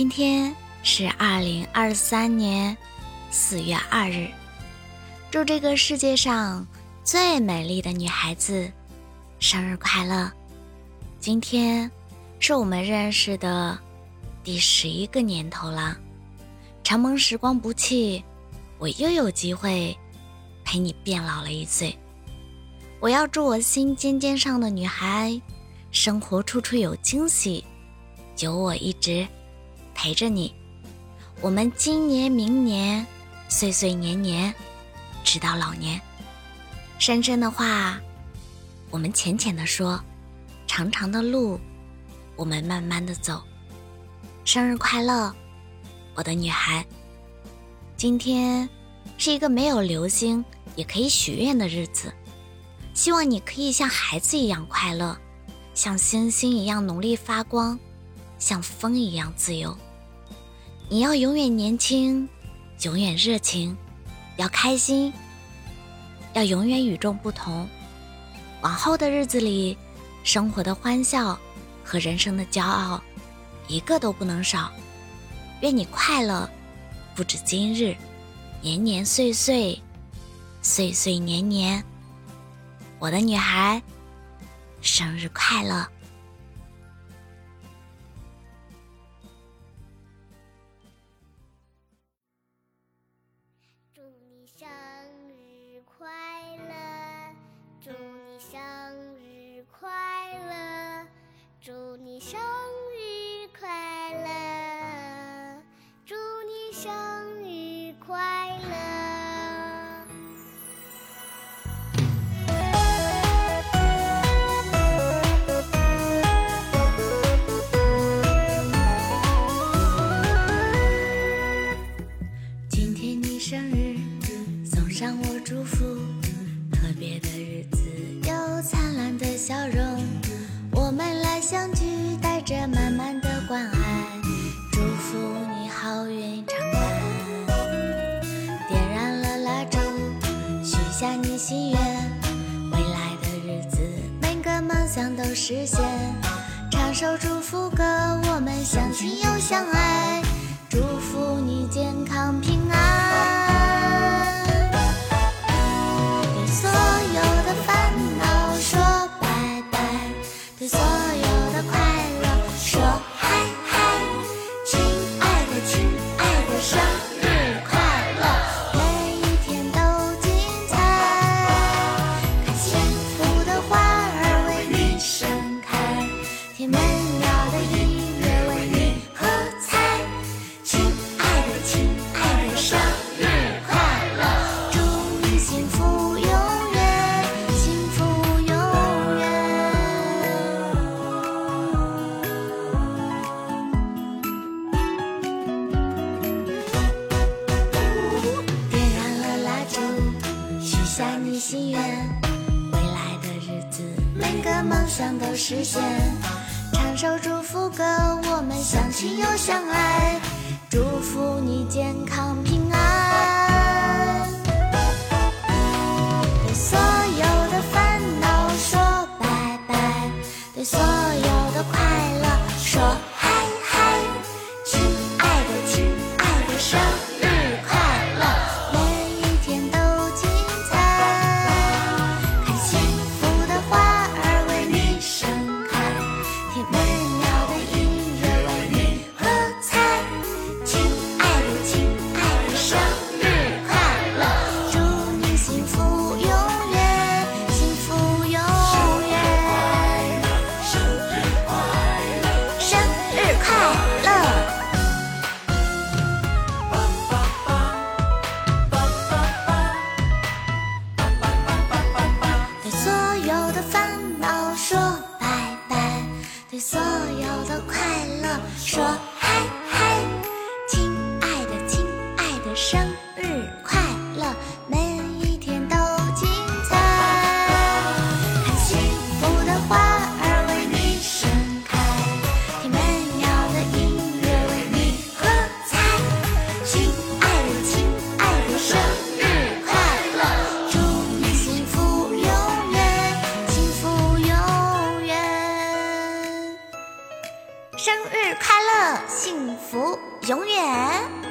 今天是二零二三年四月二日，祝这个世界上最美丽的女孩子生日快乐！今天是我们认识的第十一个年头了，承蒙时光不弃，我又有机会陪你变老了一岁。我要祝我心尖尖上的女孩，生活处处有惊喜，有我一直。陪着你，我们今年、明年，岁岁年年，直到老年。深深的话，我们浅浅的说；长长的路，我们慢慢的走。生日快乐，我的女孩！今天是一个没有流星也可以许愿的日子，希望你可以像孩子一样快乐，像星星一样努力发光，像风一样自由。你要永远年轻，永远热情，要开心，要永远与众不同。往后的日子里，生活的欢笑和人生的骄傲，一个都不能少。愿你快乐，不止今日，年年岁岁，岁岁年年。我的女孩，生日快乐！生日着满满的关爱，祝福你好运常伴。点燃了蜡烛，许下你心愿，未来的日子每个梦想都实现。唱首祝福歌，我们相亲又相爱，祝福你健康平安。个梦想都实现。唱首祝福歌，我们相亲又相爱，祝福你健康平有的烦恼说拜拜，对所有的快乐，说嗨嗨，亲爱的亲爱的，生日快福永远。